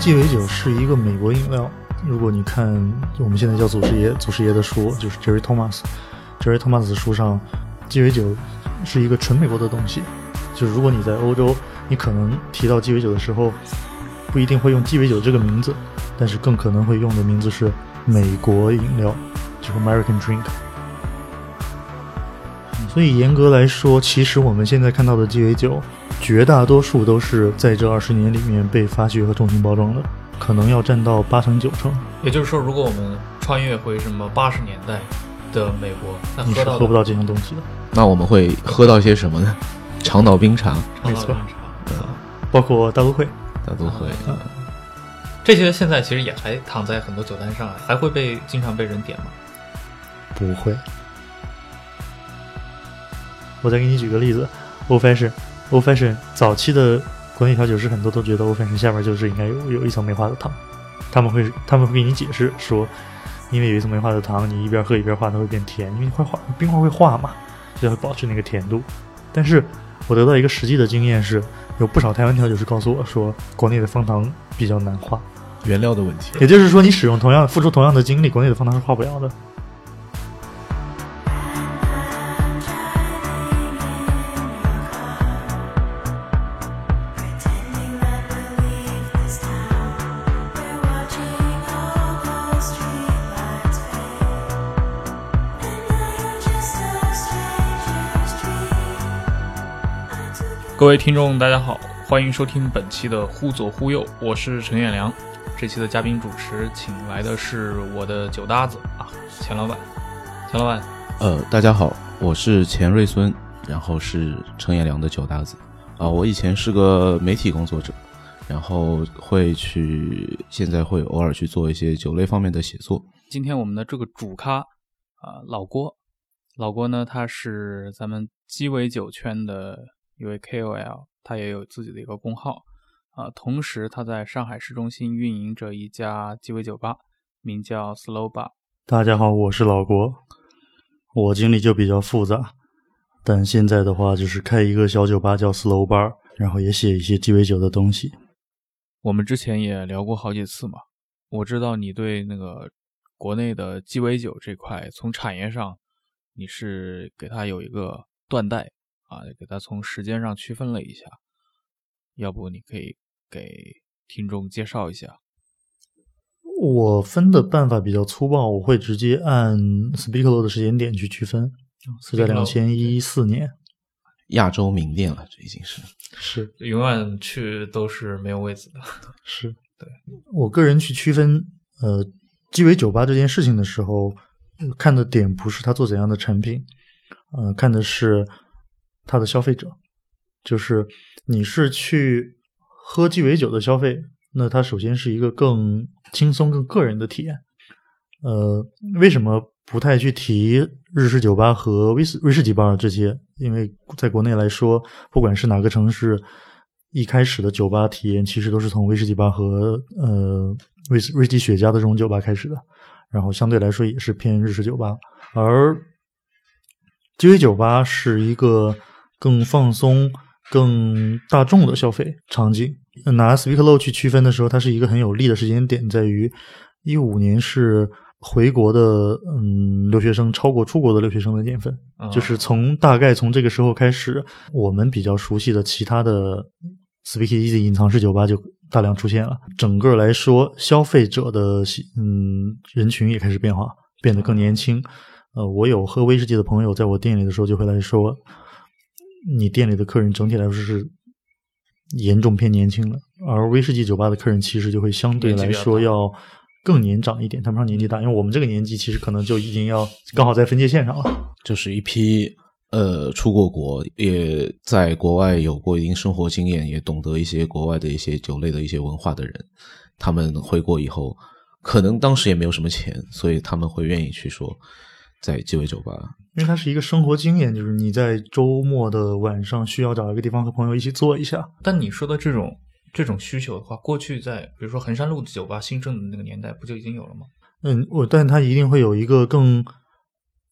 鸡尾酒是一个美国饮料。如果你看我们现在叫祖师爷，祖师爷的书就是 Jerry Thomas，Jerry Thomas 的书上，鸡尾酒是一个纯美国的东西。就是如果你在欧洲，你可能提到鸡尾酒的时候，不一定会用鸡尾酒这个名字，但是更可能会用的名字是美国饮料，就是 American drink。所以严格来说，其实我们现在看到的鸡尾酒，绝大多数都是在这二十年里面被发掘和重新包装的，可能要占到八成九成。也就是说，如果我们穿越回什么八十年代的美国，那你是喝到喝不到这些东西的，那我们会喝到些什么呢？长岛冰茶，没错。包括大都会。大都会。这些现在其实也还躺在很多酒单上，还会被经常被人点吗？不会。我再给你举个例子 o fashion 早期的国内调酒师很多都觉得 o Fashion 下边就是应该有有一层梅花的糖，他们会他们会给你解释说，因为有一层梅花的糖，你一边喝一边化，它会变甜，因为会化冰块会化嘛，就会保持那个甜度。但是我得到一个实际的经验是，有不少台湾调酒师告诉我说，国内的方糖比较难化，原料的问题。也就是说，你使用同样付出同样的精力，国内的方糖是化不了的。各位听众，大家好，欢迎收听本期的《忽左忽右》，我是陈彦良。这期的嘉宾主持请来的是我的酒搭子啊，钱老板。钱老板，呃，大家好，我是钱瑞孙，然后是陈彦良的酒搭子。啊、我以前是个媒体工作者，然后会去，现在会偶尔去做一些酒类方面的写作。今天我们的这个主咖啊、老郭，老郭呢，他是咱们鸡尾酒圈的一位 KOL，他也有自己的一个公号啊、同时他在上海市中心运营着一家鸡尾酒吧，名叫 Slow Bar。大家好，我是老郭。我经历就比较复杂，但现在的话就是开一个小酒吧叫 Slow Bar，然后也写一些鸡尾酒的东西。我们之前也聊过好几次嘛，我知道你对那个国内的鸡尾酒这块，从产业上你是给它有一个断代啊，给它从时间上区分了一下，要不你可以给听众介绍一下？我分的办法比较粗暴，我会直接按 Speaklo 的时间点去区分，是在两千一四年。亚洲名店了，这已经是。是永远去都是没有位子的。是，对我个人去区分呃鸡尾酒吧这件事情的时候，呃看的点不是他做怎样的产品，呃，看的是他的消费者，就是你是去喝鸡尾酒的消费，那它首先是一个更轻松、更个人的体验。呃，为什么不太去提日式酒吧和威士威士忌吧这些？因为在国内来说，不管是哪个城市，一开始的酒吧体验其实都是从威士忌吧和呃威士威士忌雪茄的这种酒吧开始的，然后相对来说也是偏日式酒吧，而鸡尾酒吧是一个更放松、更大众的消费场景。拿 Speaklow 去区分的时候，它是一个很有利的时间点，在于一五年是回国的嗯留学生超过出国的留学生的年份，啊就是从大概从这个时候开始，我们比较熟悉的其他的 Speakeasy 隐藏式酒吧就大量出现了。整个来说，消费者的喜嗯人群也开始变化，变得更年轻。呃，我有喝威士忌的朋友在我店里的时候就会来说，你店里的客人整体来说是严重偏年轻了，而威士忌酒吧的客人其实就会相对来说要更年长一点，谈不上年纪大，因为我们这个年纪其实可能就已经要刚好在分界线上了。就是一批呃出过国，也在国外有过一定生活经验，也懂得一些国外的一些酒类的一些文化的人，他们回国以后，可能当时也没有什么钱，所以他们会愿意去说在鸡尾酒吧。因为它是一个生活经验，就是你在周末的晚上需要找一个地方和朋友一起坐一下。但你说的这种这种需求的话，过去在比如说衡山路的酒吧兴盛的那个年代，不就已经有了吗？嗯，我但它一定会有一个更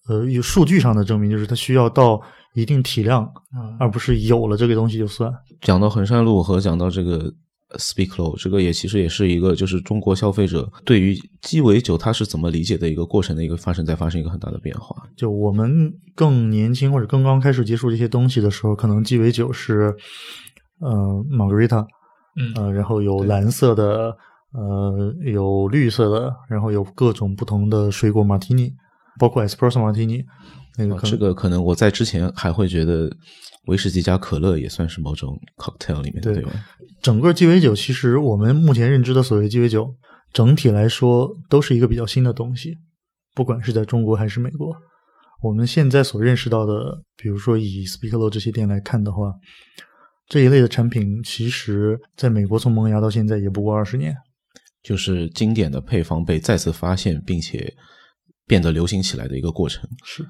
呃有数据上的证明，就是它需要到一定体量，嗯而不是有了这个东西就算。讲到衡山路和讲到这个 Speak Low，这个也其实也是一个就是中国消费者对于鸡尾酒它是怎么理解的一个过程的一个发生在发生一个很大的变化。就我们更年轻或者刚刚开始接触这些东西的时候，可能鸡尾酒是呃 Margarita，嗯呃，然后有蓝色的，呃，有绿色的，然后有各种不同的水果马提尼，包括 Espresso 马提尼。那个这个可能我在之前还会觉得威士忌加可乐也算是某种 cocktail 里面对吧？整个鸡尾酒，其实我们目前认知的所谓鸡尾酒，整体来说都是一个比较新的东西，不管是在中国还是美国。我们现在所认识到的，比如说以 Speak Low 这些店来看的话，这一类的产品，其实在美国从萌芽到现在也不过二十年。就是经典的配方被再次发现，并且变得流行起来的一个过程。是，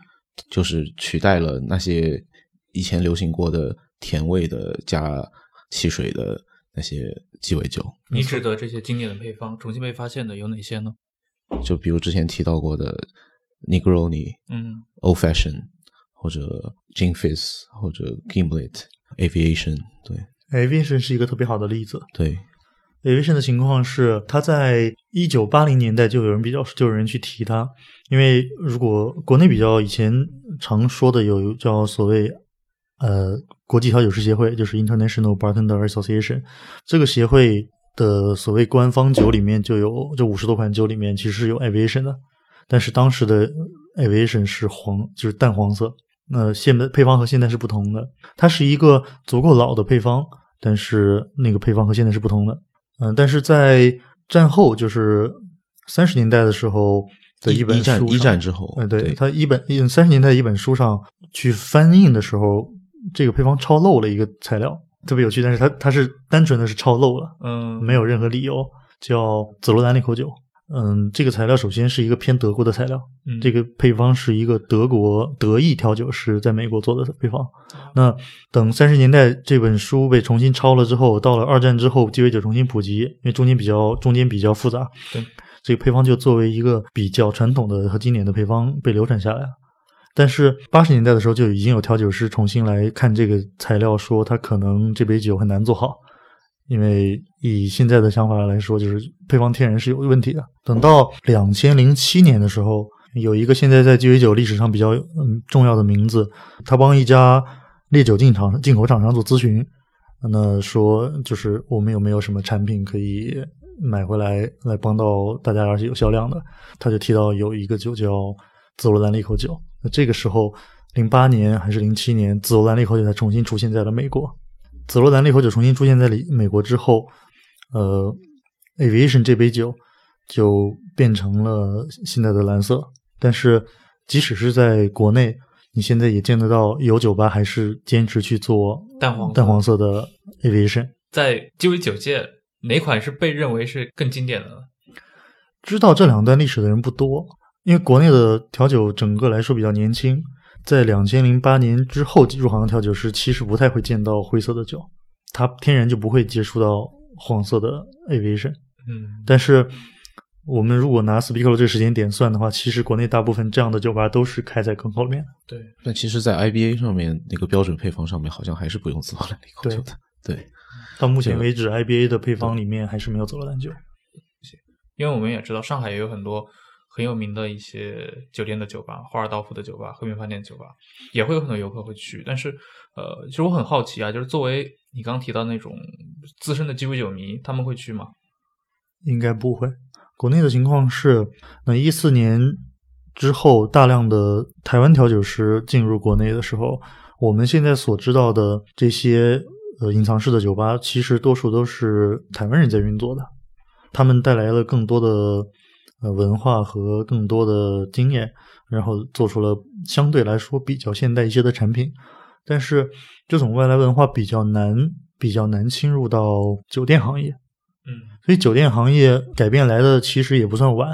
就是取代了那些以前流行过的甜味的加汽水的那些鸡尾酒。你指的这些经典的配方重新被发现的有哪些呢？就比如之前提到过的 Negroni、嗯 Old Fashion，或者 Gin Fizz，或者 Gimlet、Aviation，对 Aviation 是一个特别好的例子。对，Aviation 的情况是，它在一九八零年代就有人比较就有人去提它，因为如果国内比较以前常说的有叫所谓呃国际调酒师协会，就是 International Bartender Association 这个协会的所谓官方酒里面就有这五十多款酒里面其实是有 Aviation 的，但是当时的 Aviation 是黄就是淡黄色，那现的配方和现在是不同的，它是一个足够老的配方，但是那个配方和现在是不同的。嗯，但是在战后，就是三十年代的时候的一本书上一战一战之后呃，对，对他一本三十年代一本书上去翻印的时候，这个配方抄漏了一个材料，特别有趣，但是它它是单纯的是抄漏了，嗯，没有任何理由，叫紫罗兰那口酒。嗯，这个材料首先是一个偏德国的材料，嗯这个配方是一个德国德意调酒师在美国做的配方。那等三十年代这本书被重新抄了之后，到了二战之后，鸡尾酒重新普及，因为中间比较中间比较复杂，对，这个配方就作为一个比较传统的和经典的配方被流传下来了。但是八十年代的时候，就已经有调酒师重新来看这个材料，说它可能这杯酒很难做好，因为以现在的想法来说，就是配方天然是有问题的。等到两千零七年的时候，有一个现在在鸡尾酒历史上比较嗯重要的名字，他帮一家烈酒进厂进口厂商做咨询，那说就是我们有没有什么产品可以买回来来帮到大家，而且有销量的，他就提到有一个酒叫紫罗兰利口酒。那这个时候，零八年还是零七年，紫罗兰利口酒才重新出现在了美国。紫罗兰利口酒重新出现在里美国之后，呃，Aviation 这杯酒就变成了现在的蓝色。但是，即使是在国内，你现在也见得到有酒吧还是坚持去做淡黄淡黄色的 Aviation。在鸡尾酒界哪款是被认为是更经典的呢？知道这两段历史的人不多，因为国内的调酒整个来说比较年轻，在两千零八年之后入行的调酒师其实不太会见到灰色的酒，他天然就不会接触到黄色的 Aviation。嗯，但是我们如果拿 Speak Low 这个时间点算的话，其实国内大部分这样的酒吧都是开在更后面的。对，但其实，在 IBA 上面那个标准配方上面，好像还是不用紫罗兰利口酒的。对，到目前为止，IBA 的配方里面还是没有紫罗兰酒。因为我们也知道上海也有很多很有名的一些酒店的酒吧，华尔道夫的酒吧、和平饭店酒吧，也会有很多游客会去。但是，呃，其实我很好奇啊，就是作为你刚刚提到那种资深的鸡尾酒迷，他们会去吗？应该不会。国内的情况是，那一四年之后，大量的台湾调酒师进入国内的时候，我们现在所知道的这些呃隐藏式的酒吧，其实多数都是台湾人在运作的，他们带来了更多的呃文化和更多的经验，然后做出了相对来说比较现代一些的产品。但是这种外来文化比较难，比较难侵入到酒店行业。嗯所以酒店行业改变来的其实也不算晚，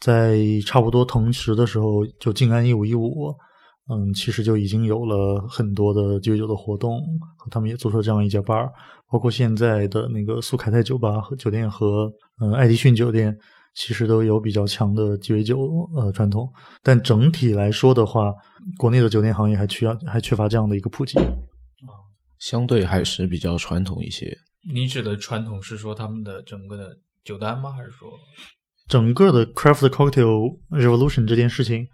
在差不多同时的时候，就静安一五一五，嗯，其实就已经有了很多的鸡尾酒的活动，他们也做出了这样一家 bar，包括现在的那个苏凯泰酒吧和酒店和嗯爱迪逊酒店，其实都有比较强的鸡尾酒呃传统，但整体来说的话，国内的酒店行业还缺还缺乏这样的一个普及。相对还是比较传统一些。你指的传统是说他们的整个的酒单吗？还是说整个的 craft cocktail revolution 这件事情，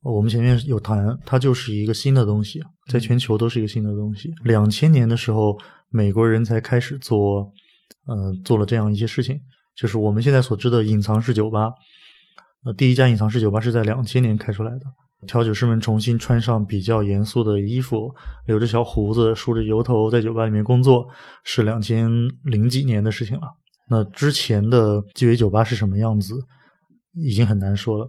我们前面有谈，它就是一个新的东西，在全球都是一个新的东西。两千年的时候，美国人才开始做，呃，做了这样一些事情，就是我们现在所知的隐藏式酒吧。呃，第一家隐藏式酒吧是在两千年开出来的。调酒师们重新穿上比较严肃的衣服，留着小胡子，梳着油头，在酒吧里面工作，是两千零几年的事情了。那之前的鸡尾酒吧是什么样子，已经很难说了。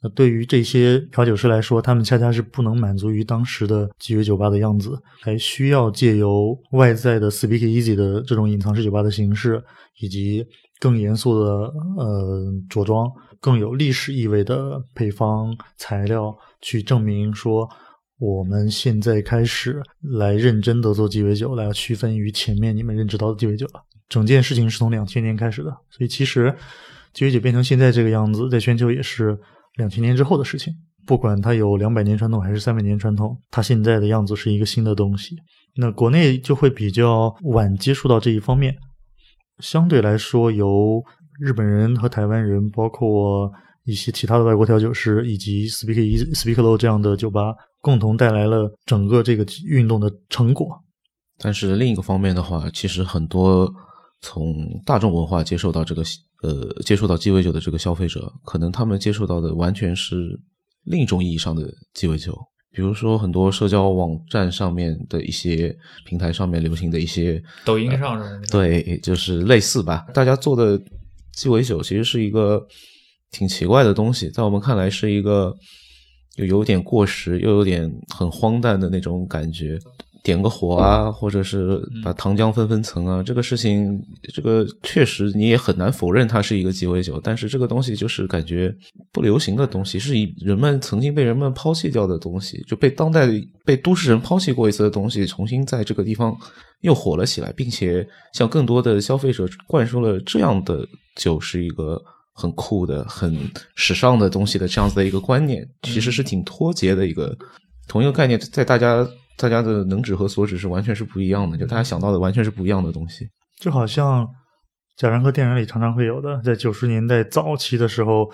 那对于这些调酒师来说，他们恰恰是不能满足于当时的鸡尾酒吧的样子，还需要借由外在的 Speak Easy 的这种隐藏式酒吧的形式，以及更严肃的呃着装。更有历史意味的配方材料，去证明说，我们现在开始来认真的做鸡尾酒，来区分于前面你们认知到的鸡尾酒了。整件事情是从两千年开始的，所以其实鸡尾酒变成现在这个样子，在全球也是两千年之后的事情。不管它有两百年传统还是三百年传统，它现在的样子是一个新的东西。那国内就会比较晚接触到这一方面，相对来说由。日本人和台湾人，包括一些其他的外国调酒师，以及 Speak Easy、Speak Low 这样的酒吧，共同带来了整个这个运动的成果。但是另一个方面的话，其实很多从大众文化接受到这个呃接受到鸡尾酒的这个消费者，可能他们接受到的完全是另一种意义上的鸡尾酒。比如说很多社交网站上面的一些平台上面流行的一些抖音上的对，就是类似吧，大家做的。鸡尾酒其实是一个挺奇怪的东西，在我们看来是一个又有点过时又有点很荒诞的那种感觉。点个火啊，或者是把糖浆分分层啊，这个事情，这个确实你也很难否认它是一个鸡尾酒。但是这个东西就是感觉不流行的东西，是以人们曾经被人们抛弃掉的东西，就被当代被都市人抛弃过一次的东西，重新在这个地方又火了起来，并且向更多的消费者灌输了这样的酒是一个很酷的、很时尚的东西的这样子的一个观念，其实是挺脱节的一个同一个概念，在大家。大家的能指和所指是完全是不一样的，就大家想到的完全是不一样的东西。就好像贾樟柯电影里常常会有的，在九十年代早期的时候，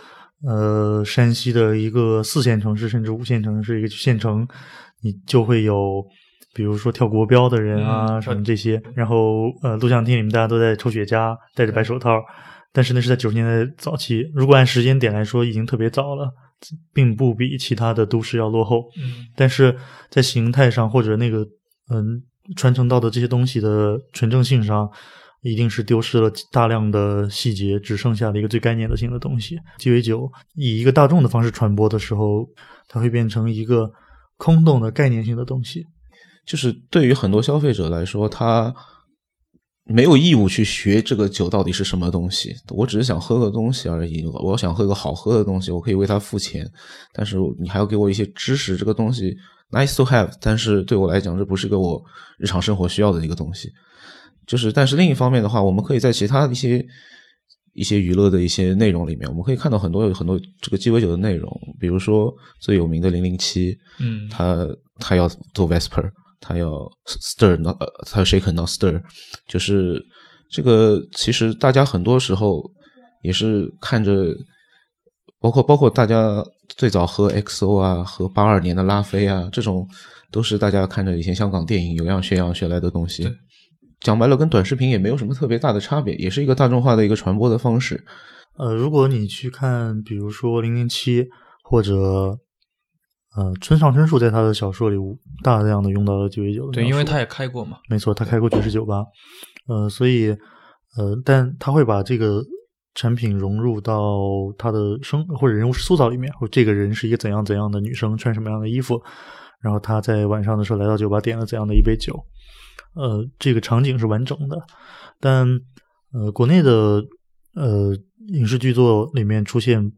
呃，山西的一个四线城市甚至五线城市一个县城，你就会有，比如说跳国标的人啊什么这些，然后呃，录像厅里面大家都在抽雪茄，戴着白手套，但是那是在九十年代早期，如果按时间点来说，已经特别早了。并不比其他的都市要落后，嗯，但是在形态上或者那个嗯传承到的这些东西的纯正性上，一定是丢失了大量的细节，只剩下了一个最概念的性的东西。鸡尾酒以一个大众的方式传播的时候，它会变成一个空洞的概念性的东西，就是对于很多消费者来说，他。没有义务去学这个酒到底是什么东西，我只是想喝个东西而已。我想喝个好喝的东西，我可以为它付钱，但是你还要给我一些知识。这个东西 nice to have，但是对我来讲，这不是个我日常生活需要的一个东西。就是，但是另一方面的话，我们可以在其他的一些一些娱乐的一些内容里面，我们可以看到很多有很多这个鸡尾酒的内容，比如说最有名的零零七，嗯，他他要做 Vesper。他要 stir not，他要 shake not stir，就是这个。其实大家很多时候也是看着，包括包括大家最早喝 XO 啊，喝八二年的拉菲啊，这种都是大家看着以前香港电影有样学样学来的东西。讲白了，跟短视频也没有什么特别大的差别，也是一个大众化的一个传播的方式。呃，如果你去看，比如说零零七或者。呃，村上春树在他的小说里大量的用到了鸡尾酒。对，因为他也开过嘛。没错，他开过爵士酒吧。呃，所以呃，但他会把这个产品融入到他的生或者人物塑造里面，或这个人是一个怎样怎样的女生，穿什么样的衣服，然后他在晚上的时候来到酒吧点了怎样的一杯酒。呃，这个场景是完整的，但呃，国内的呃影视剧作里面出现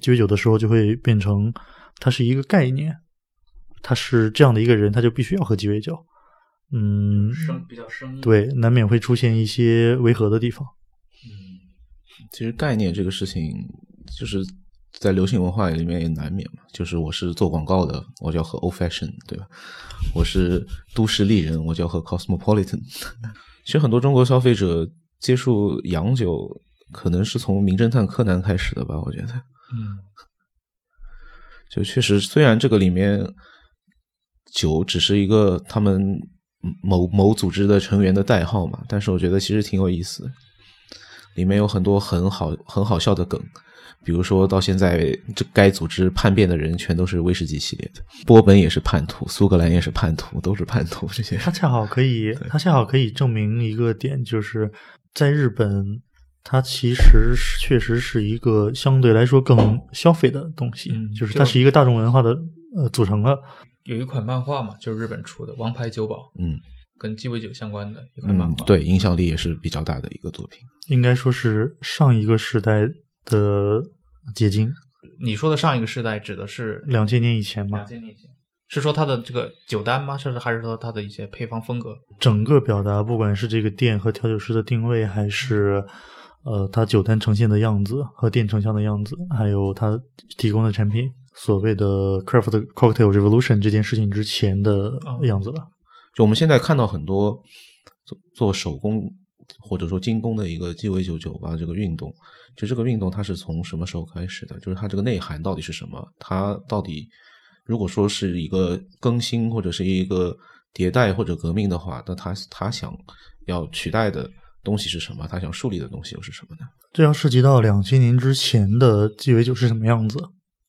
鸡尾酒的时候，就会变成。它是一个概念，他是这样的一个人，他就必须要喝鸡尾酒。嗯，生比较生对，难免会出现一些违和的地方。嗯，其实概念这个事情，就是在流行文化里面也难免嘛。就是我是做广告的，我就要喝 old fashion，对吧？我是都市丽人，我就要喝 cosmopolitan。其实很多中国消费者接触洋酒，可能是从《名侦探柯南》开始的吧？我觉得，嗯，就确实，虽然这个里面酒只是一个他们某某组织的成员的代号嘛，但是我觉得其实挺有意思的，里面有很多很好很好笑的梗。比如说到现在，这该组织叛变的人全都是威士忌系列的，波本也是叛徒，苏格兰也是叛徒，都是叛徒。这些他恰好可以，他恰好可以证明一个点，就是在日本，它其实是确实是一个相对来说更消费的东西，嗯就是它是一个大众文化的呃组成了。有一款漫画嘛，就是日本出的《王牌酒保》，嗯跟鸡尾酒相关的一款漫画。，嗯对，影响力也是比较大的一个作品。应该说是上一个时代的结晶，你说的上一个时代指的是两千年以前吗两，千年以前，是说它的这个酒单吗？甚至还是说它的一些配方风格？整个表达，不管是这个店和调酒师的定位，还是呃它酒单呈现的样子和店成像的样子，还有它提供的产品，所谓的 craft cocktail revolution 这件事情之前的样子吧。就我们现在看到很多做做手工或者说精工的一个鸡尾酒酒吧这个运动，其实这个运动它是从什么时候开始的？就是它这个内涵到底是什么？它到底如果说是一个更新或者是一个迭代或者革命的话，那它它想要取代的东西是什么？他想树立的东西又是什么呢？这要涉及到两千年之前的鸡尾酒是什么样子。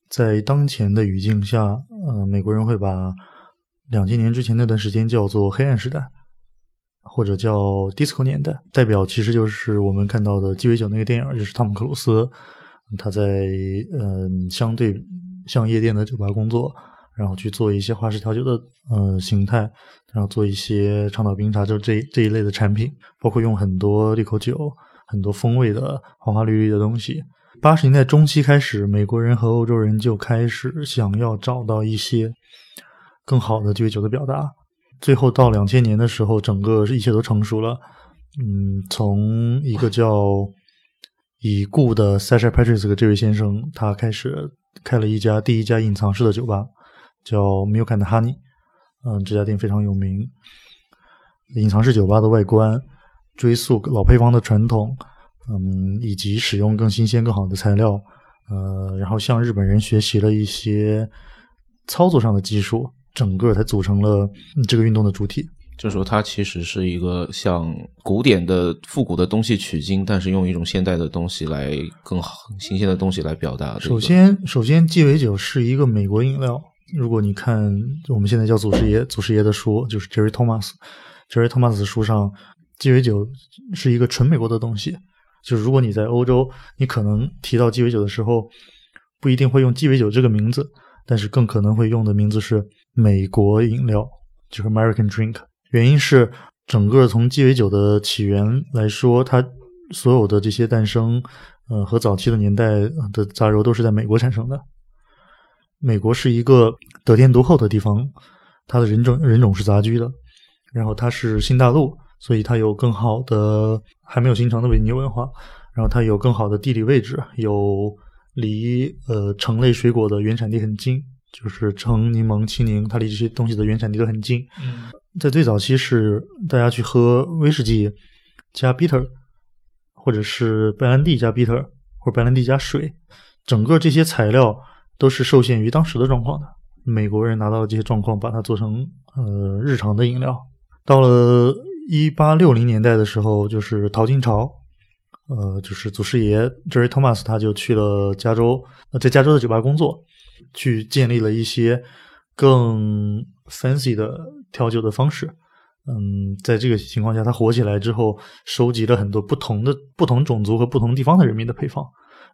在当前的语境下，呃，美国人会把两千年之前那段时间叫做黑暗时代，或者叫 disco 年代，代表其实就是我们看到的鸡尾酒那个电影，就是汤姆克鲁斯，他在嗯、相对像夜店的酒吧工作，然后去做一些花式调酒的呃形态，然后做一些长岛冰茶，就这这一类的产品，包括用很多利口酒、很多风味的花花绿绿的东西。八十年代中期开始，美国人和欧洲人就开始想要找到一些更好的鸡尾酒的表达。最后到两千年的时候，整个一切都成熟了。嗯，从一个叫已故的 Sasha Patrick 这位先生，他开始开了一家第一家隐藏式的酒吧，叫 Milk and Honey。嗯，这家店非常有名。隐藏式酒吧的外观追溯老配方的传统，嗯，以及使用更新鲜、更好的材料，呃，然后向日本人学习了一些操作上的技术，整个才组成了嗯这个运动的主体。就是说，它其实是一个向古典的复古的东西取经，但是用一种现代的东西来更好、新鲜的东西来表达。首先，首先鸡尾酒是一个美国饮料。如果你看我们现在叫祖师爷，祖师爷的书，就是 Jerry Thomas，Jerry Thomas 的书上，鸡尾酒是一个纯美国的东西。就是如果你在欧洲，你可能提到鸡尾酒的时候，不一定会用鸡尾酒这个名字，但是更可能会用的名字是美国饮料，就是 American Drink。原因是整个从鸡尾酒的起源来说，它所有的这些诞生，呃，和早期的年代的杂糅都是在美国产生的。美国是一个得天独厚的地方，它的人种人种是杂居的，然后它是新大陆，所以它有更好的还没有形成的维尼文化，然后它有更好的地理位置，有离呃橙类水果的原产地很近，就是橙、柠檬、青柠，它离这些东西的原产地都很近。嗯在最早期是大家去喝威士忌加 bitter，或者是白兰地加 bitter，或者白兰地加水，整个这些材料都是受限于当时的状况的。美国人拿到了这些状况，把它做成呃日常的饮料。到了一八六零年代的时候，就是淘金潮，呃，就是祖师爷 Jerry Thomas 他就去了加州，呃，在加州的酒吧工作，去建立了一些更 fancy 的调酒的方式。嗯，在这个情况下，他火起来之后，收集了很多不同的不同种族和不同地方的人民的配方，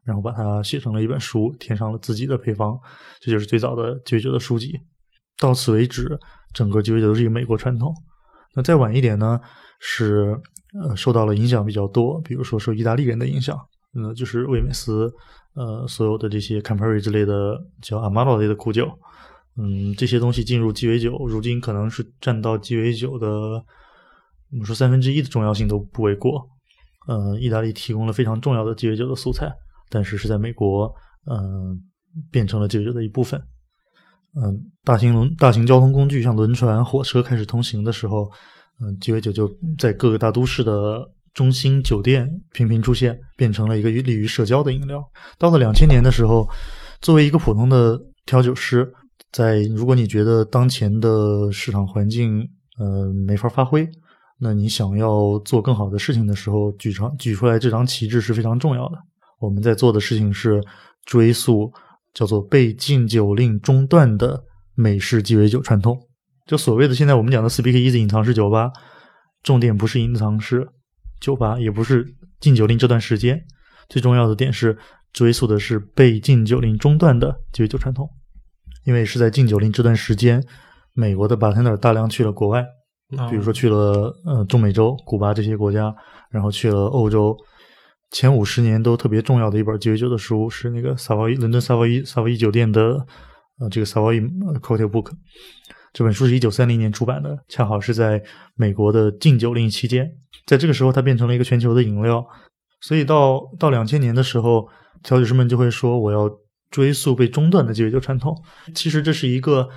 然后把它写成了一本书，填上了自己的配方，这就是最早的鸡尾酒的书籍。到此为止，整个鸡尾酒都是一个美国传统。那再晚一点呢，是呃受到了影响比较多，比如说受意大利人的影响，呃，就是威美斯，呃，所有的这些 Campari 之类的叫 Amaro 类的苦酒，嗯，这些东西进入鸡尾酒，如今可能是占到鸡尾酒的，我们说三分之一的重要性都不为过。呃，意大利提供了非常重要的鸡尾酒的素材，但是是在美国，嗯、变成了鸡尾酒的一部分。嗯、大型轮大型交通工具像轮船、火车开始通行的时候，嗯，鸡尾酒就在各个大都市的中心酒店频频出现，变成了一个利于社交的饮料。到了两千年的时候，作为一个普通的调酒师，在如果你觉得当前的市场环境呃没法发挥，那你想要做更好的事情的时候，举上举出来这张旗帜是非常重要的。我们在做的事情是追溯叫做被禁酒令中断的美式鸡尾酒传统。就所谓的现在我们讲的 Speak Easy 隐藏式酒吧，重点不是隐藏式酒吧，也不是禁酒令这段时间，最重要的点是追溯的是被禁酒令中断的鸡尾酒传统。因为是在禁酒令这段时间，美国的 bartender 大量去了国外，比如说去了呃中美洲、古巴这些国家，然后去了欧洲。前五十年都特别重要的一本鸡尾酒的书是那个萨沃伊伦敦萨沃伊萨沃伊酒店的呃这个萨沃伊 cocktail book。这本书是一九三零年出版的，恰好是在美国的禁酒令期间，在这个时候它变成了一个全球的饮料。所以到到两千年的时候，调酒师们就会说我要追溯被中断的鸡尾酒传统。其实这是一个。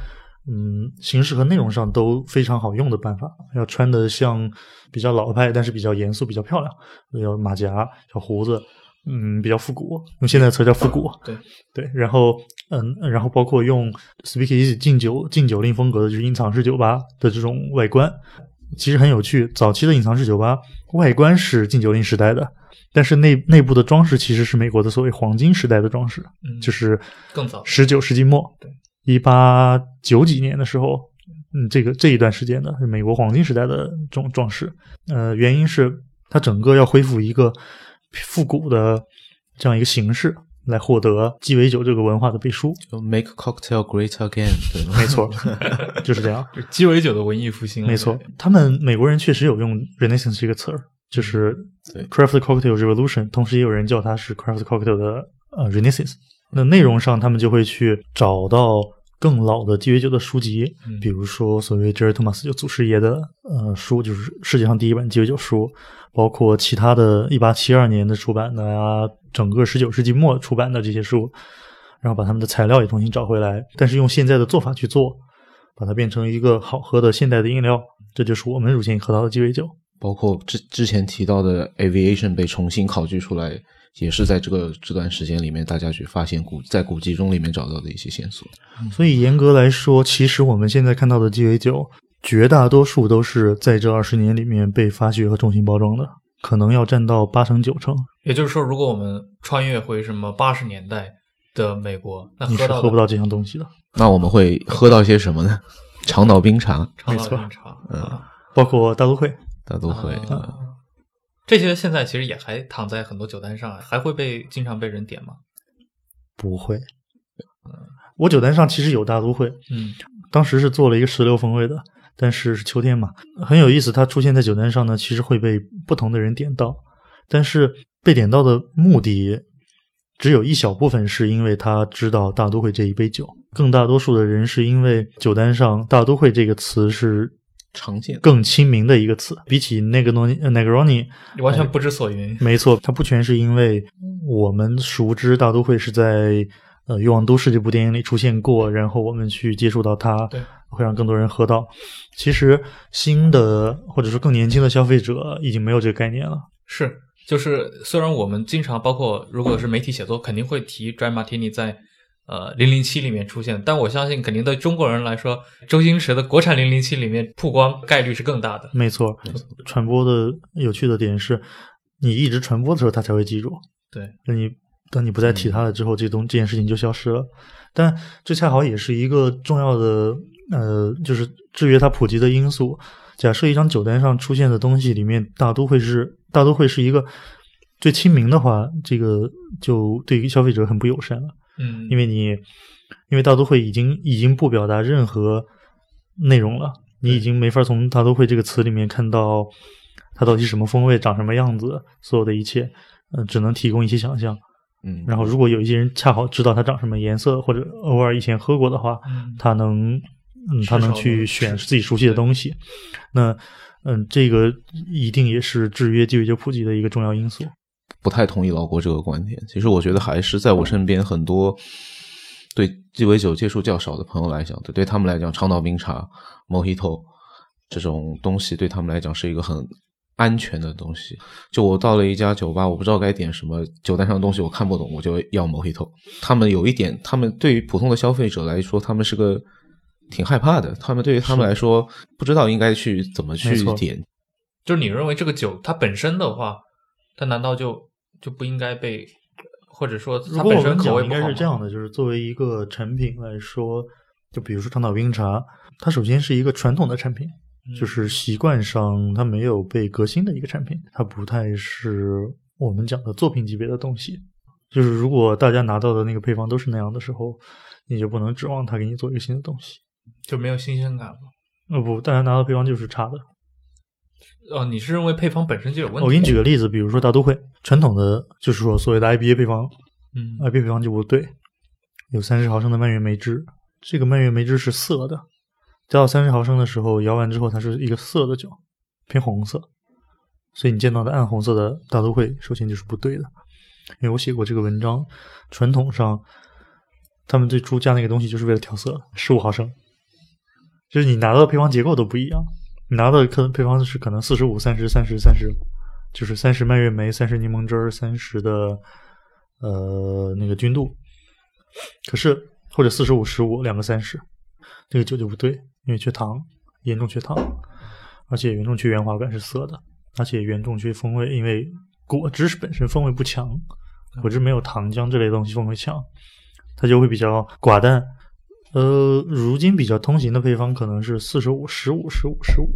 嗯，形式和内容上都非常好用的办法。要穿的像比较老派，但是比较严肃、比较漂亮。要马甲、小胡子，嗯，比较复古。用现在词叫复古。对对，然后嗯，然后包括用 Speakeasy 禁酒禁酒令风格的，就是隐藏式酒吧的这种外观，其实很有趣。早期的隐藏式酒吧外观是禁酒令时代的，但是内内部的装饰其实是美国的所谓黄金时代的装饰，就是更早十九世纪末。对。一八九几年的时候，嗯，这个这一段时间的美国黄金时代的这种装饰，呃，原因是它整个要恢复一个复古的这样一个形式，来获得鸡尾酒这个文化的背书。就 Make cocktail great again，对，没错，就是这样。鸡尾酒的文艺复兴，没错。他们美国人确实有用 Renaissance 这个词儿，就是 Craft cocktail revolution，同时也有人叫它是 Craft cocktail 的呃 Renaissance。那内容上，他们就会去找到。更老的鸡尾酒的书籍，比如说所谓 Jerry Thomas 就祖师爷的呃书，就是世界上第一本鸡尾酒书，包括其他的1872年的出版的啊，整个19世纪末出版的这些书，然后把他们的材料也重新找回来，但是用现在的做法去做，把它变成一个好喝的现代的饮料，这就是我们如今喝到的鸡尾酒。包括之之前提到的 Aviation 被重新考据出来。也是在这个这段时间里面，大家去发现古在古籍中里面找到的一些线索。所以严格来说，其实我们现在看到的鸡尾酒，绝大多数都是在这二十年里面被发掘和重新包装的，可能要占到八成九成。也就是说，如果我们穿越回什么八十年代的美国，那你是喝不到这样东西的。那我们会喝到些什么呢？长岛冰茶，长岛冰茶，嗯，包括大都会，大都会。这些现在其实也还躺在很多酒单上，还会被经常被人点吗？不会。嗯，我酒单上其实有大都会，嗯，当时是做了一个石榴风味的，但是是秋天嘛，很有意思。它出现在酒单上呢，其实会被不同的人点到，但是被点到的目的只有一小部分是因为他知道大都会这一杯酒，更大多数的人是因为酒单上大都会这个词是。常见、更亲民的一个词，比起那个诺那个 Ronnie，完全不知所云。没错，它不全是因为我们熟知大都会是在呃《欲望都市》这部电影里出现过，然后我们去接触到它，会让更多人喝到。其实新的或者说更年轻的消费者已经没有这个概念了。是，就是虽然我们经常包括如果是媒体写作，肯定会提 Dry Martini 在。呃，零零七里面出现，但我相信肯定对中国人来说，周星驰的国产零零七里面曝光概率是更大的。没错，传播的有趣的点是，你一直传播的时候，他才会记住。对，那你当你不再提他了之后，这东这件事情就消失了。但这恰好也是一个重要的呃，就是制约它普及的因素。假设一张酒单上出现的东西里面大都会是大都会是一个最亲民的话，这个就对于消费者很不友善了。嗯，因为你，因为大都会已经已经不表达任何内容了，你已经没法从大都会这个词里面看到它到底是什么风味、长什么样子，所有的一切，嗯，只能提供一些想象。嗯，然后如果有一些人恰好知道它长什么颜色，或者偶尔以前喝过的话，他能，嗯，他能去选自己熟悉的东西。那，嗯，这个一定也是制约鸡尾酒普及的一个重要因素。不太同意老郭这个观点。其实我觉得还是在我身边很多对鸡尾酒接触较少的朋友来讲，对对他们来讲，长岛冰茶、Mojito 这种东西对他们来讲是一个很安全的东西。就我到了一家酒吧，我不知道该点什么，酒单上的东西我看不懂，我就要 Mojito。他们有一点，他们对于普通的消费者来说，他们是个挺害怕的。他们对于他们来说，不知道应该去怎么去点。就是你认为这个酒它本身的话，它难道就就不应该被，或者说它本身口味不好吗该是这样的，就是作为一个产品来说，就比如说长岛冰茶，它首先是一个传统的产品，嗯就是习惯上它没有被革新的一个产品，它不太是我们讲的作品级别的东西。就是如果大家拿到的那个配方都是那样的时候，你就不能指望它给你做一个新的东西。就没有新鲜感了。呃不，大家拿到配方就是差的。哦，你是认为配方本身就有问题？我给你举个例子，比如说大都会传统的，就是说所谓的 IBA 配方，嗯 IBA 配方就不对，有三十毫升的蔓越莓汁，这个蔓越莓汁是涩的，加到三十毫升的时候，摇完之后它是一个涩的酒，偏红色，所以你见到的暗红色的大都会，首先就是不对的，因为我写过这个文章，传统上他们最初加那个东西就是为了调色，十五毫升，就是你拿到的配方结构都不一样，你拿到的可能配方是可能四十五、三十、三十、三十，就是三十蔓越莓、三十柠檬汁儿、三十的呃那个菌度，可是或者四十五、十五两个三十，这个酒就不对，因为缺糖，严重缺糖，而且严重缺圆滑感是涩的，而且严重缺风味，因为果汁是本身风味不强，果汁没有糖浆这类东西风味强，它就会比较寡淡。呃，如今比较通行的配方可能是四十五、十五、十五、十五，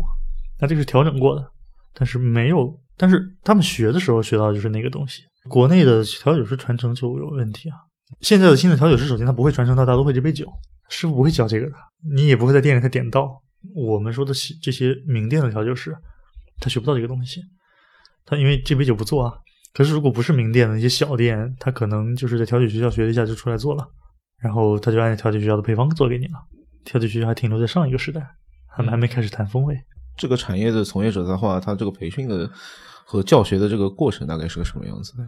那这个是调整过的，但是没有，但是他们学的时候学到的就是那个东西。国内的调酒师传承就有问题啊。现在的新的调酒师，首先他不会传承到大都会这杯酒，师傅不会教这个的，你也不会在店里他点到。我们说的这些名店的调酒师，他学不到这个东西，他因为这杯酒不做啊。可是如果不是名店的那些小店，他可能就是在调酒学校学了一下就出来做了，然后他就按照调酒学校的配方做给你了。调酒学校还停留在上一个时代，他们还没开始谈风味。这个产业的从业者的话，他这个培训的和教学的这个过程大概是个什么样子的？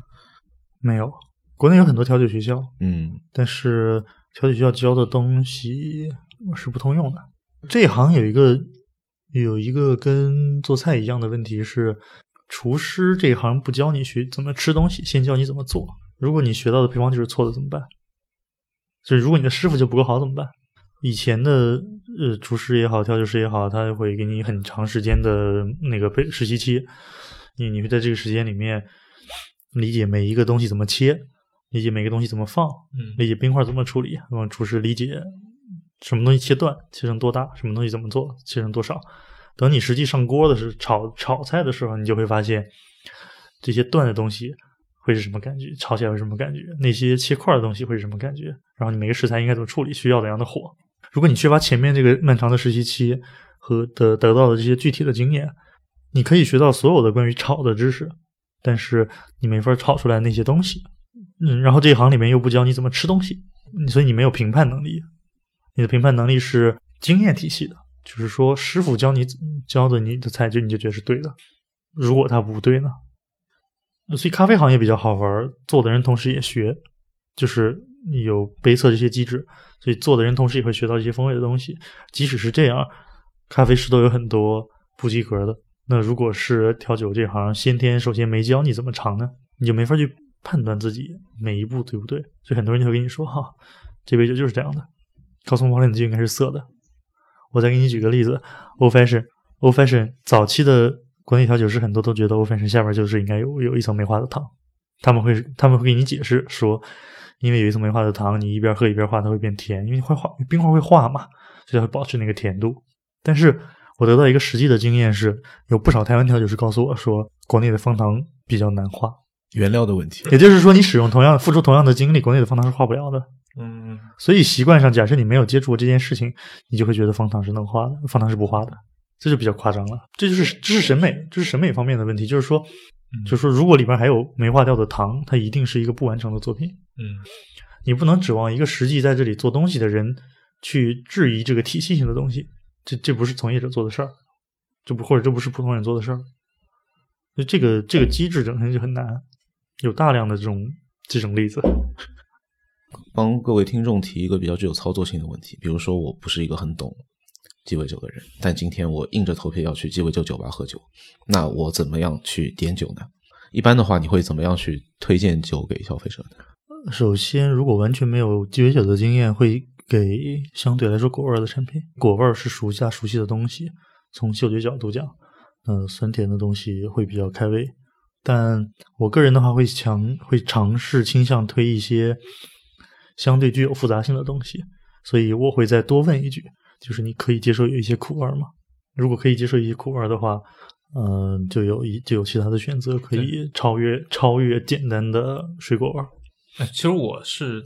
没有，国内有很多调酒学校，嗯但是调酒学校教的东西是不通用的。这一行有一个有一个跟做菜一样的问题是，厨师这一行不教你学怎么吃东西，先教你怎么做。如果你学到的配方就是错的怎么办？就是如果你的师傅就不够好怎么办？以前的呃厨师也好，调酒师也好，他会给你很长时间的那个培实习期，你你会在这个时间里面理解每一个东西怎么切，理解每个东西怎么放，嗯理解冰块怎么处理，让厨师理解什么东西切断，切成多大，什么东西怎么做，切成多少。等你实际上锅的时候，炒炒菜的时候，你就会发现这些断的东西会是什么感觉，炒起来会是什么感觉，那些切块的东西会是什么感觉，然后你每个食材应该怎么处理，需要怎样的火。如果你缺乏前面这个漫长的实习期和得得到的这些具体的经验，你可以学到所有的关于炒的知识，但是你没法炒出来那些东西。嗯，然后这一行里面又不教你怎么吃东西，所以你没有评判能力。你的评判能力是经验体系的，就是说师傅教你教的你的菜，就你就觉得是对的。如果他不对呢？所以咖啡行业比较好玩，做的人同时也学，就是有杯测这些机制，所以做的人同时也会学到一些风味的东西。即使是这样，咖啡师都有很多不及格的。那如果是调酒这行，先天首先没教你怎么尝呢，你就没法去判断自己每一步对不对。所以很多人就会跟你说：“哈，这杯酒就是这样的，高松堡垒就应该是涩的。”我再给你举个例子，O Fashion，O Fashion 早期的国内调酒师很多都觉得 Old Fashion 下边就是应该有有一层梅花的糖，他们会他们会给你解释说，因为有一层梅花的糖，你一边喝一边化，它会变甜，因为会化冰块会化嘛，所以它会保持那个甜度。但是我得到一个实际的经验是，有不少台湾调酒师告诉我说，国内的方糖比较难化，原料的问题。也就是说，你使用同样付出同样的精力，国内的方糖是化不了的。嗯所以习惯上，假设你没有接触过这件事情，你就会觉得方糖是能化的，方糖是不化的，这就比较夸张了。这就是这是审美，这是审美方面的问题。就是说，嗯就是说，如果里边还有没化掉的糖，它一定是一个不完成的作品。嗯你不能指望一个实际在这里做东西的人去质疑这个体系性的东西，这这不是从业者做的事儿，这不或者这不是普通人做的事儿。所以这个这个机制整身就很难，有大量的这种这种例子。帮各位听众提一个比较具有操作性的问题，比如说我不是一个很懂鸡尾酒的人，但今天我硬着头皮要去鸡尾酒酒吧喝酒，那我怎么样去点酒呢？一般的话，你会怎么样去推荐酒给消费者呢？首先，如果完全没有鸡尾酒的经验，会给相对来说果味的产品。果味是熟悉熟悉的东西，从嗅觉角度讲，呃，酸甜的东西会比较开胃。但我个人的话，会强会尝试倾向推一些相对具有复杂性的东西，所以我会再多问一句。就是你可以接受有一些苦味吗？如果可以接受一些苦味的话，嗯，就有一就有其他的选择可以超越超越简单的水果味。哎，其实我是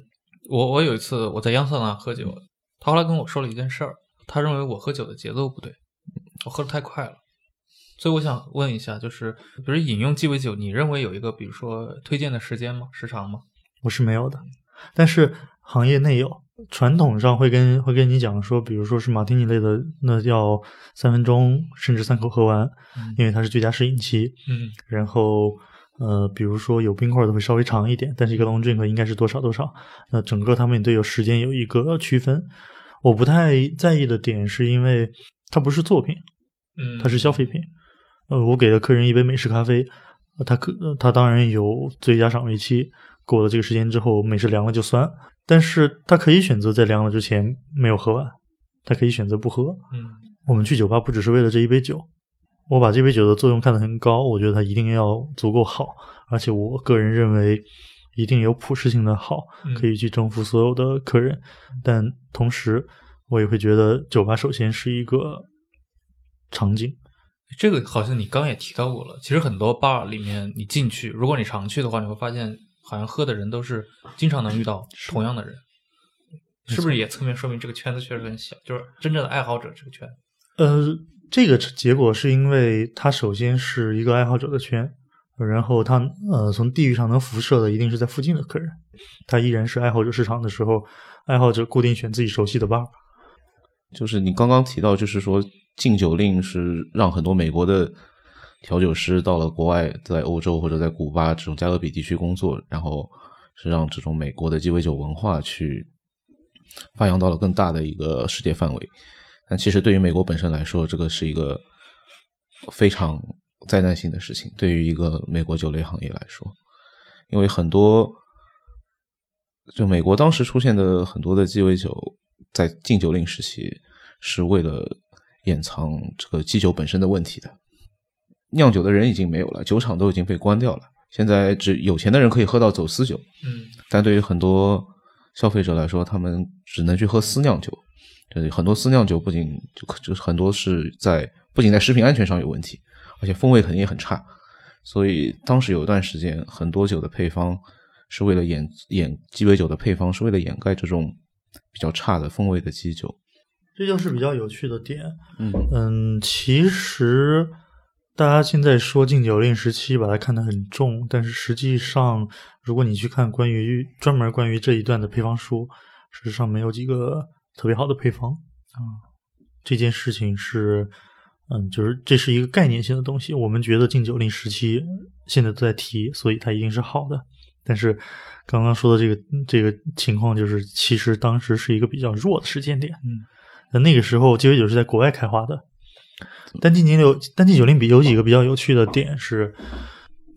我我有一次我在央色那喝酒，他后来跟我说了一件事儿，他认为我喝酒的节奏不对，我喝的太快了。所以我想问一下，就是比如饮用鸡尾酒，你认为有一个比如说推荐的时间吗？时长吗？我是没有的，但是行业内有。传统上会跟会跟你讲说，比如说是马提尼类的，那要三分钟甚至三口喝完，因为它是最佳适应期。嗯，然后呃，比如说有冰块的会稍微长一点，但是一个 long drink 应该是多少多少。那整个他们都有时间有一个区分。我不太在意的点是因为它不是作品，嗯，它是消费品。呃，我给了客人一杯美式咖啡，它可它当然有最佳赏味期，过了这个时间之后，美式凉了就酸。但是他可以选择在凉了之前没有喝完，他可以选择不喝。嗯，我们去酒吧不只是为了这一杯酒，我把这杯酒的作用看得很高，我觉得它一定要足够好，而且我个人认为一定有普适性的好，可以去征服所有的客人。但同时，我也会觉得酒吧首先是一个场景。这个好像你刚也提到过了，其实很多 bar 里面你进去，如果你常去的话，你会发现。好像喝的人都是经常能遇到同样的人，是不是也侧面说明这个圈子确实很小？就是真正的爱好者这个圈。呃，这个结果是因为它首先是一个爱好者的圈，然后它呃从地域上能辐射的一定是在附近的客人。它依然是爱好者市场的时候，爱好者固定选自己熟悉的吧。就是你刚刚提到，就是说禁酒令是让很多美国的。调酒师到了国外，在欧洲或者在古巴这种加勒比地区工作，然后是让这种美国的鸡尾酒文化去发扬到了更大的一个世界范围。但其实对于美国本身来说，这个是一个非常灾难性的事情。对于一个美国酒类行业来说，因为很多就美国当时出现的很多的鸡尾酒，在禁酒令时期是为了掩藏这个基酒本身的问题的。酿酒的人已经没有了，酒厂都已经被关掉了。现在只有钱的人可以喝到走私酒，嗯，但对于很多消费者来说，他们只能去喝私酿酒。就是很多私酿酒不仅就就是很多是在不仅在食品安全上有问题，而且风味肯定也很差。所以当时有一段时间，很多酒的配方是为了掩掩鸡尾酒的配方是为了掩盖这种比较差的风味的基酒。这就是比较有趣的点。嗯嗯，其实。大家现在说禁酒令时期把它看得很重，但是实际上，如果你去看关于专门关于这一段的配方书，事实上没有几个特别好的配方啊。这件事情是，嗯，就是这是一个概念性的东西。我们觉得禁酒令时期现在都在提，所以它一定是好的。但是刚刚说的这个这个情况，就是其实当时是一个比较弱的时间点。嗯，那那个时候鸡尾酒是在国外开花的。但禁酒令，但禁酒令比有几个比较有趣的点是，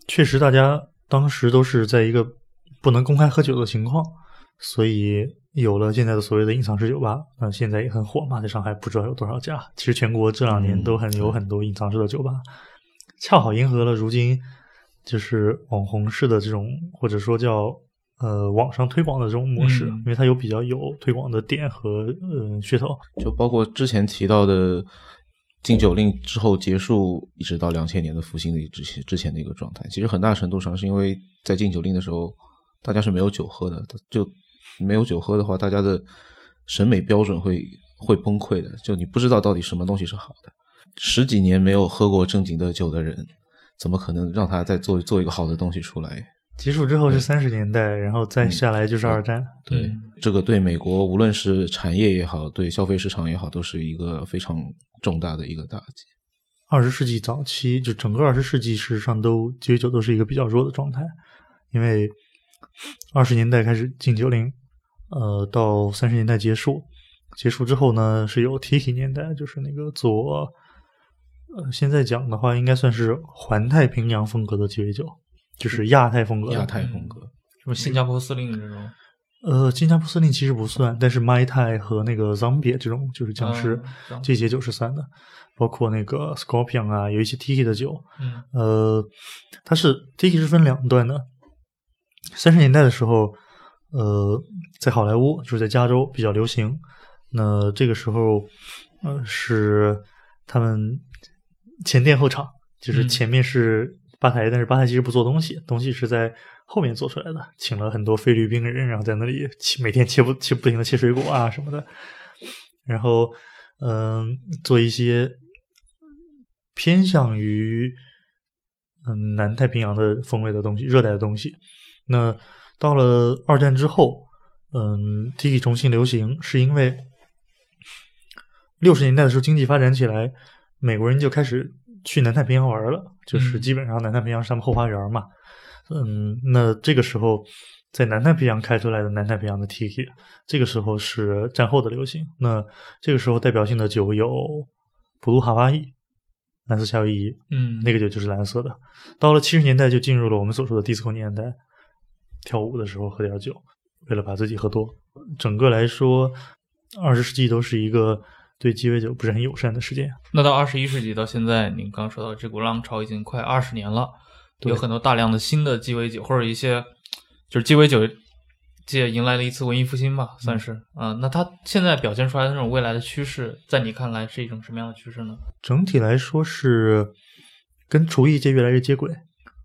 确实大家当时都是在一个不能公开喝酒的情况，所以有了现在的所谓的隐藏式酒吧。那，现在也很火嘛，在上海不知道有多少家。其实全国这两年都很有很多隐藏式的酒吧，恰好迎合了如今就是网红式的这种，或者说叫呃网上推广的这种模式，因为它有比较有推广的点和呃噱头，就包括之前提到的。禁酒令之后结束，一直到两千年的复兴的之前之前的一个状态，其实很大程度上是因为在禁酒令的时候，大家是没有酒喝的，就没有酒喝的话，大家的审美标准会会崩溃的。就你不知道到底什么东西是好的，十几年没有喝过正经的酒的人，怎么可能让他再做做一个好的东西出来？结束之后是三十年代，然后再下来就是二战。对，这个对美国无论是产业也好，对消费市场也好，都是一个非常重大的一个打击。二十世纪早期，就整个二十世纪，事实上都鸡尾酒都是一个比较弱的状态，因为二十年代开始禁酒令，呃，到三十年代结束，结束之后呢，是有 Tiki 年代，就是那个左，呃，现在讲的话，应该算是环太平洋风格的鸡尾酒，就是亚太风格。亚太风格，什么新加坡司令这种，呃，新加坡司令其实不算，但是 Tai 和那个 Zombie 这种就是僵尸、嗯这些酒是算的，包括那个 Scorpion 啊，有一些 Tiki 的酒，嗯呃，它是 Tiki 是分两段的。三十年代的时候，呃，在好莱坞就是在加州比较流行。那这个时候，呃，是他们前店后厂，就是嗯前面是吧台，但是吧台其实不做东西，东西是在后面做出来的，请了很多菲律宾人，然后在那里切，每天切不切不停的切水果啊什么的，然后嗯、做一些偏向于嗯南太平洋的风味的东西，热带的东西。那到了二战之后，嗯，Tiki 重新流行，是因为六十年代的时候经济发展起来，美国人就开始去南太平洋玩了，就是嗯基本上南太平洋是他们后花园嘛。嗯，那这个时候在南太平洋开出来的南太平洋的 Tiki，这个时候是战后的流行。那这个时候代表性的酒有普鲁哈瓦伊、蓝色夏威夷，嗯，那个酒就是蓝色的。到了七十年代，就进入了我们所说的 disco 年代，跳舞的时候喝点酒，为了把自己喝多。整个来说，二十世纪都是一个对鸡尾酒不是很友善的事件。那到二十一世纪到现在，您刚说到这股浪潮已经快二十年了，有很多大量的新的鸡尾酒，或者一些就是鸡尾酒界迎来了一次文艺复兴吧，算是啊、那它现在表现出来的那种未来的趋势，在你看来是一种什么样的趋势呢？整体来说是跟厨艺界越来越接轨，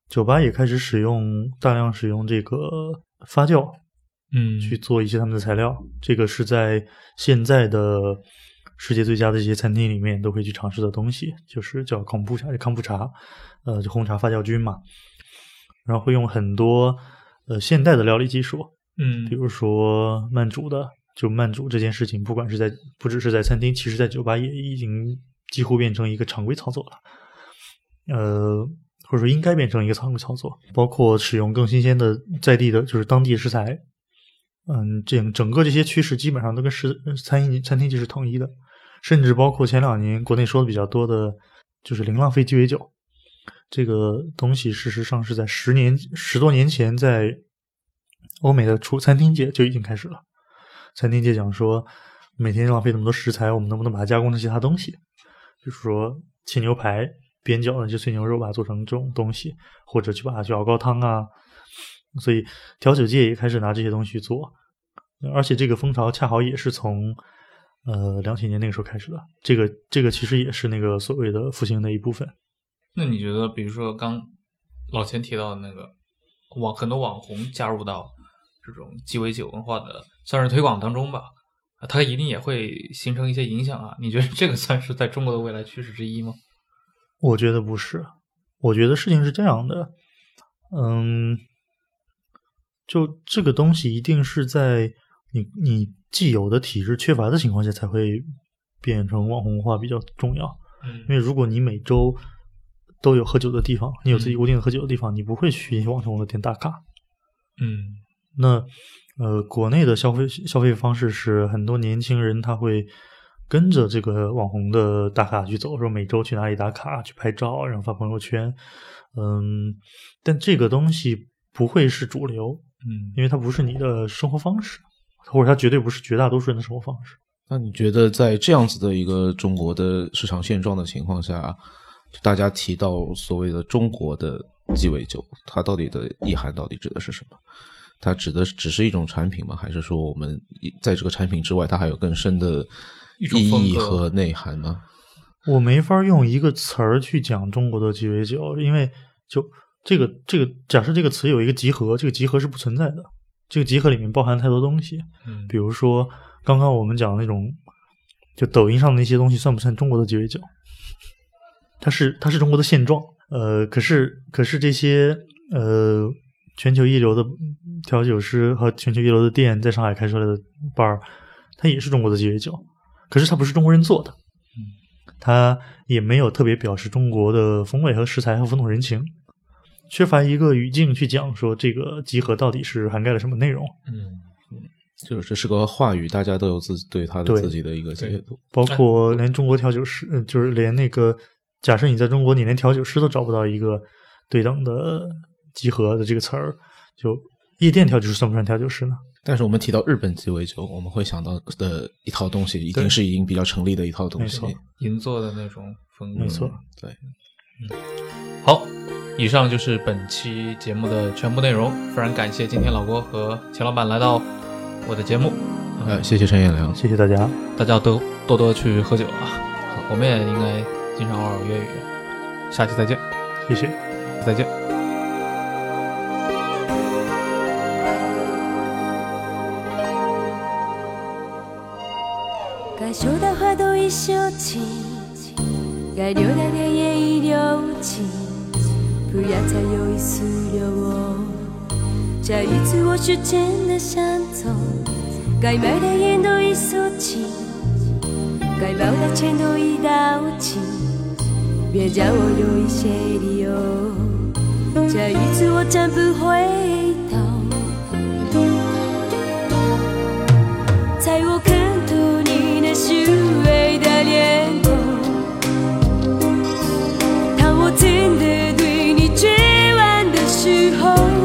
酒吧也开始使用大量使用这个发酵嗯去做一些他们的材料。这个是在现在的世界最佳的一些餐厅里面都会去尝试的东西，就是叫康普茶，康普茶，呃，就红茶发酵菌嘛。然后会用很多呃现代的料理技术，嗯比如说慢煮的，就慢煮这件事情，不管是在不只是在餐厅，其实在酒吧也已经几乎变成一个常规操作了。呃，或者说应该变成一个常规操作，包括使用更新鲜的在地的，就是当地食材。嗯，这整个这些趋势基本上都跟食餐饮餐厅就是统一的，甚至包括前两年国内说的比较多的，就是零浪费鸡尾酒。这个东西事实上是在十年十多年前，在欧美的厨餐厅界就已经开始了。餐厅界讲说，每天浪费那么多食材，我们能不能把它加工成其他东西？比如说切牛排、边角的这碎牛肉，把它做成这种东西，或者去把它去熬高汤啊。所以调酒界也开始拿这些东西做，而且这个风潮恰好也是从呃两千年那个时候开始的。这个这个其实也是那个所谓的复兴的一部分。那你觉得，比如说刚老钱提到的那个网很多网红加入到这种鸡尾酒文化的算是推广当中吧，啊它一定也会形成一些影响啊。你觉得这个算是在中国的未来趋势之一吗？我觉得不是，我觉得事情是这样的，嗯，就这个东西一定是在你你既有的体质缺乏的情况下，才会变成网红文化比较重要。嗯因为如果你每周都有喝酒的地方，你有自己嗯固定的喝酒的地方，你不会去网红的店打卡。嗯那呃，国内的消费消费方式是很多年轻人他会跟着这个网红的打卡去走，说每周去哪里打卡，去拍照，然后发朋友圈。嗯，但这个东西不会是主流，嗯因为它不是你的生活方式，或者它绝对不是绝大多数人的生活方式。那你觉得在这样子的一个中国的市场现状的情况下，大家提到所谓的中国的鸡尾酒，它到底的意涵到底指的是什么？它指的只是一种产品吗？还是说我们在这个产品之外，它还有更深的一种意风格义和内涵呢？我没法用一个词儿去讲中国的鸡尾酒，因为就这个这个假设这个词有一个集合，这个集合是不存在的。这个集合里面包含太多东西，嗯。比如说刚刚我们讲的那种，就抖音上的那些东西，算不算中国的鸡尾酒？它是它是中国的现状，呃，可是可是这些呃全球一流的调酒师和全球一流的店在上海开出来的 bar，它也是中国的鸡尾酒，可是它不是中国人做的，它也没有特别表示中国的风味和食材和风土人情，缺乏一个语境去讲说这个集合到底是涵盖了什么内容。嗯就是这是个话语，大家都有自己对他的自己的一个解读。包括连中国调酒师，呃就是连那个，假设你在中国，你连调酒师都找不到一个对等的集合的这个词儿，就夜店调酒师算不算调酒师呢？但是我们提到日本鸡尾酒，我们会想到的一套东西，一定是已经比较成立的一套东西。没错银座的那种风格。没错，对，嗯好，以上就是本期节目的全部内容。非常感谢今天老郭和钱老板来到我的节目，呃，谢谢陈彦良，谢谢大家，大家都多多去喝酒啊，我们也应该经常偶尔约一约。下期再见，谢谢。再见。该说的话都已说尽，该留的泪也已留尽，不要再有意思留我。这一次我是真的想走，该买的烟都已锁紧，该报的钱都已到齐，别叫我有一些理由。这一次我真不会以后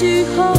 时候，